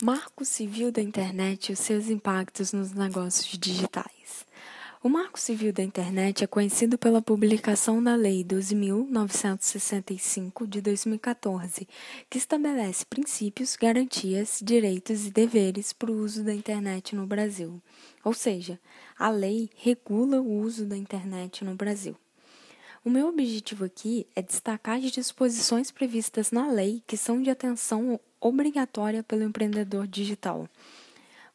Marco Civil da Internet e os seus impactos nos negócios digitais. O Marco Civil da Internet é conhecido pela publicação da Lei 12.965 de 2014, que estabelece princípios, garantias, direitos e deveres para o uso da internet no Brasil. Ou seja, a lei regula o uso da internet no Brasil. O meu objetivo aqui é destacar as disposições previstas na lei que são de atenção obrigatória pelo empreendedor digital.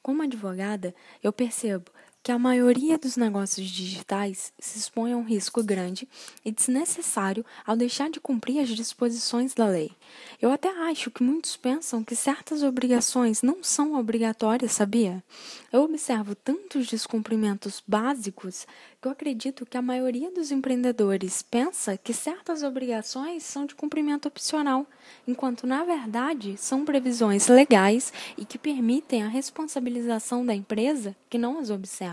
Como advogada, eu percebo que a maioria dos negócios digitais se expõe a um risco grande e desnecessário ao deixar de cumprir as disposições da lei. Eu até acho que muitos pensam que certas obrigações não são obrigatórias, sabia? Eu observo tantos descumprimentos básicos que eu acredito que a maioria dos empreendedores pensa que certas obrigações são de cumprimento opcional, enquanto na verdade são previsões legais e que permitem a responsabilização da empresa que não as observa.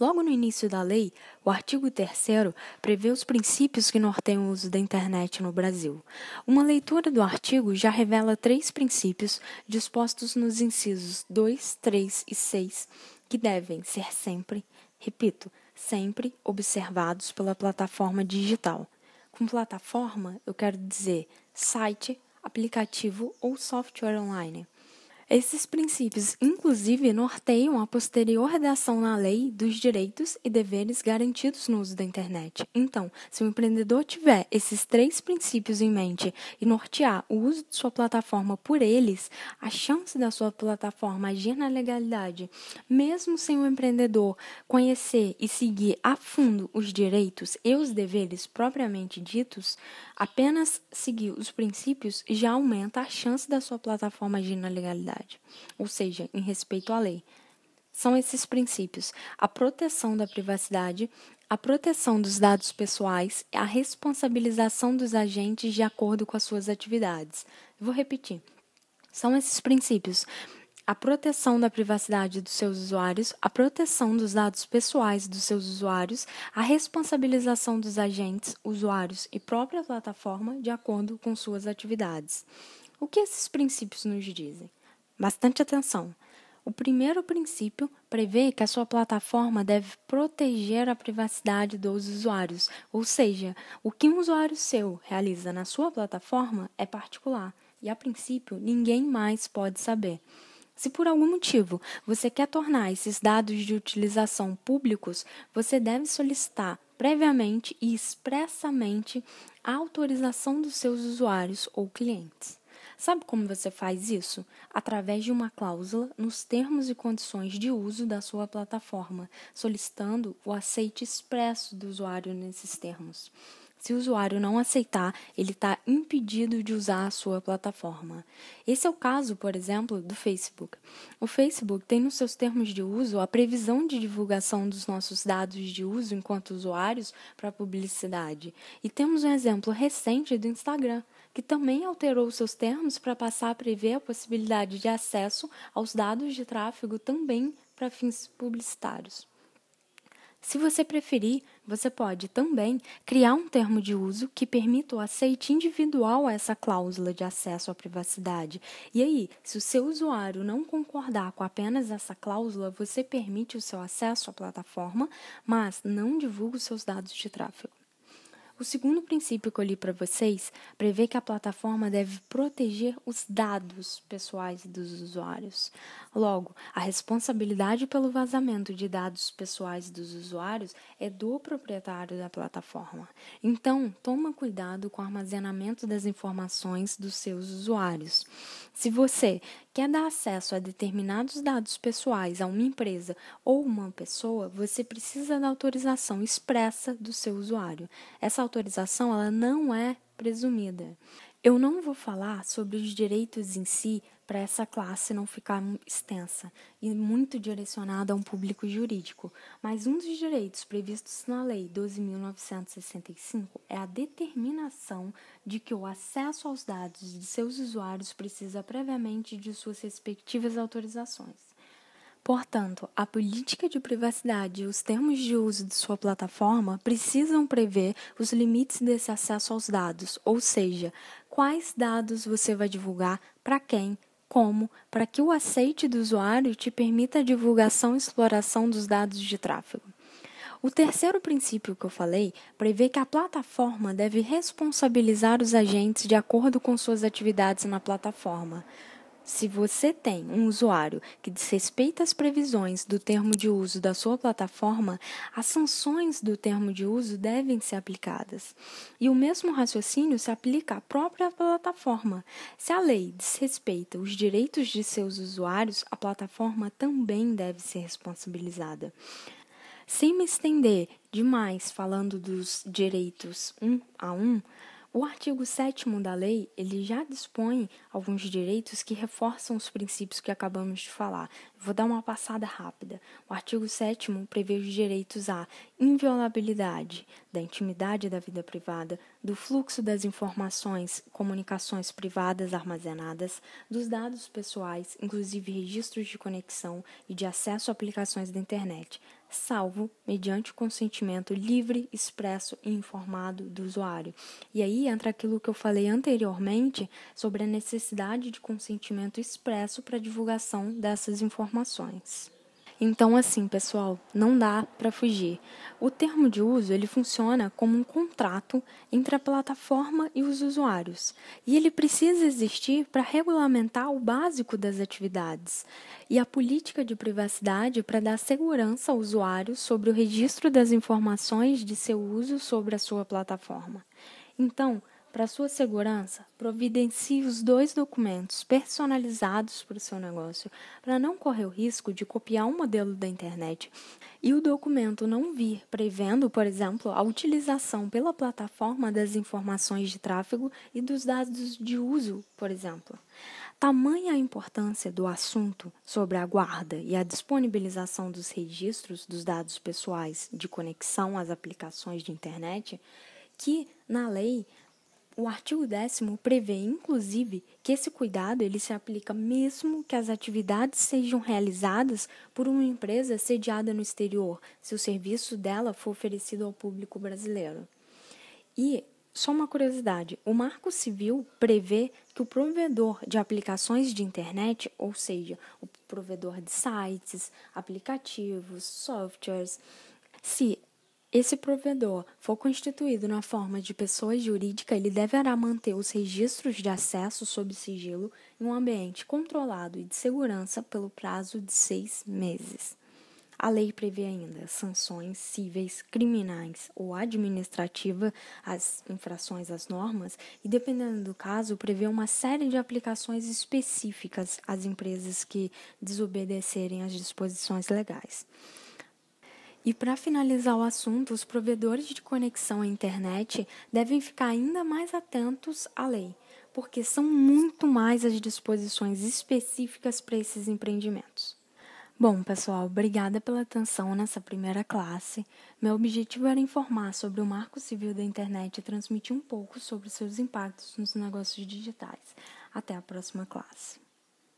Logo no início da lei, o artigo 3 prevê os princípios que norteiam o uso da internet no Brasil. Uma leitura do artigo já revela três princípios dispostos nos incisos 2, 3 e 6, que devem ser sempre, repito, sempre observados pela plataforma digital. Com plataforma, eu quero dizer site, aplicativo ou software online. Esses princípios, inclusive, norteiam a posterior redação na lei dos direitos e deveres garantidos no uso da internet. Então, se o empreendedor tiver esses três princípios em mente e nortear o uso de sua plataforma por eles, a chance da sua plataforma agir na legalidade, mesmo sem o empreendedor conhecer e seguir a fundo os direitos e os deveres propriamente ditos, apenas seguir os princípios já aumenta a chance da sua plataforma agir na legalidade ou seja, em respeito à lei. São esses princípios: a proteção da privacidade, a proteção dos dados pessoais e a responsabilização dos agentes de acordo com as suas atividades. Vou repetir. São esses princípios: a proteção da privacidade dos seus usuários, a proteção dos dados pessoais dos seus usuários, a responsabilização dos agentes, usuários e própria plataforma de acordo com suas atividades. O que esses princípios nos dizem? Bastante atenção. O primeiro princípio prevê que a sua plataforma deve proteger a privacidade dos usuários, ou seja, o que um usuário seu realiza na sua plataforma é particular e, a princípio, ninguém mais pode saber. Se por algum motivo você quer tornar esses dados de utilização públicos, você deve solicitar previamente e expressamente a autorização dos seus usuários ou clientes. Sabe como você faz isso? Através de uma cláusula nos termos e condições de uso da sua plataforma, solicitando o aceite expresso do usuário nesses termos. Se o usuário não aceitar, ele está impedido de usar a sua plataforma. Esse é o caso, por exemplo, do Facebook. O Facebook tem nos seus termos de uso a previsão de divulgação dos nossos dados de uso enquanto usuários para publicidade. E temos um exemplo recente do Instagram que também alterou seus termos para passar a prever a possibilidade de acesso aos dados de tráfego também para fins publicitários. Se você preferir, você pode também criar um termo de uso que permita o aceite individual a essa cláusula de acesso à privacidade. E aí, se o seu usuário não concordar com apenas essa cláusula, você permite o seu acesso à plataforma, mas não divulga os seus dados de tráfego. O segundo princípio que eu li para vocês prevê que a plataforma deve proteger os dados pessoais dos usuários. Logo, a responsabilidade pelo vazamento de dados pessoais dos usuários é do proprietário da plataforma. Então, toma cuidado com o armazenamento das informações dos seus usuários. Se você quer dar acesso a determinados dados pessoais a uma empresa ou uma pessoa, você precisa da autorização expressa do seu usuário. Essa autorização ela não é presumida. Eu não vou falar sobre os direitos em si para essa classe não ficar extensa e muito direcionada a um público jurídico, mas um dos direitos previstos na Lei 12.965 é a determinação de que o acesso aos dados de seus usuários precisa previamente de suas respectivas autorizações. Portanto, a política de privacidade e os termos de uso de sua plataforma precisam prever os limites desse acesso aos dados, ou seja, quais dados você vai divulgar para quem como para que o aceite do usuário te permita a divulgação e exploração dos dados de tráfego. O terceiro princípio que eu falei prevê que a plataforma deve responsabilizar os agentes de acordo com suas atividades na plataforma. Se você tem um usuário que desrespeita as previsões do termo de uso da sua plataforma, as sanções do termo de uso devem ser aplicadas. E o mesmo raciocínio se aplica à própria plataforma. Se a lei desrespeita os direitos de seus usuários, a plataforma também deve ser responsabilizada. Sem me estender demais falando dos direitos um a um, o artigo 7 da lei, ele já dispõe alguns direitos que reforçam os princípios que acabamos de falar. Vou dar uma passada rápida. O artigo 7 prevê os direitos à inviolabilidade da intimidade da vida privada, do fluxo das informações, comunicações privadas armazenadas, dos dados pessoais, inclusive registros de conexão e de acesso a aplicações da internet, salvo mediante o consentimento livre, expresso e informado do usuário. E aí entra aquilo que eu falei anteriormente sobre a necessidade de consentimento expresso para a divulgação dessas informações. Então, assim, pessoal, não dá para fugir. O termo de uso ele funciona como um contrato entre a plataforma e os usuários, e ele precisa existir para regulamentar o básico das atividades e a política de privacidade para dar segurança ao usuário sobre o registro das informações de seu uso sobre a sua plataforma. Então, para sua segurança, providencie os dois documentos personalizados para o seu negócio, para não correr o risco de copiar um modelo da internet e o documento não vir prevendo, por exemplo, a utilização pela plataforma das informações de tráfego e dos dados de uso, por exemplo. Tamanha a importância do assunto sobre a guarda e a disponibilização dos registros dos dados pessoais de conexão às aplicações de internet que, na lei, o artigo 10 prevê, inclusive, que esse cuidado ele se aplica mesmo que as atividades sejam realizadas por uma empresa sediada no exterior, se o serviço dela for oferecido ao público brasileiro. E só uma curiosidade: o Marco Civil prevê que o provedor de aplicações de internet, ou seja, o provedor de sites, aplicativos, softwares, se esse provedor for constituído na forma de pessoa jurídica, ele deverá manter os registros de acesso sob sigilo em um ambiente controlado e de segurança pelo prazo de seis meses. A lei prevê ainda sanções cíveis, criminais ou administrativas às infrações às normas e, dependendo do caso, prevê uma série de aplicações específicas às empresas que desobedecerem às disposições legais. E para finalizar o assunto, os provedores de conexão à internet devem ficar ainda mais atentos à lei, porque são muito mais as disposições específicas para esses empreendimentos. Bom, pessoal, obrigada pela atenção nessa primeira classe. Meu objetivo era informar sobre o Marco Civil da Internet e transmitir um pouco sobre seus impactos nos negócios digitais. Até a próxima classe.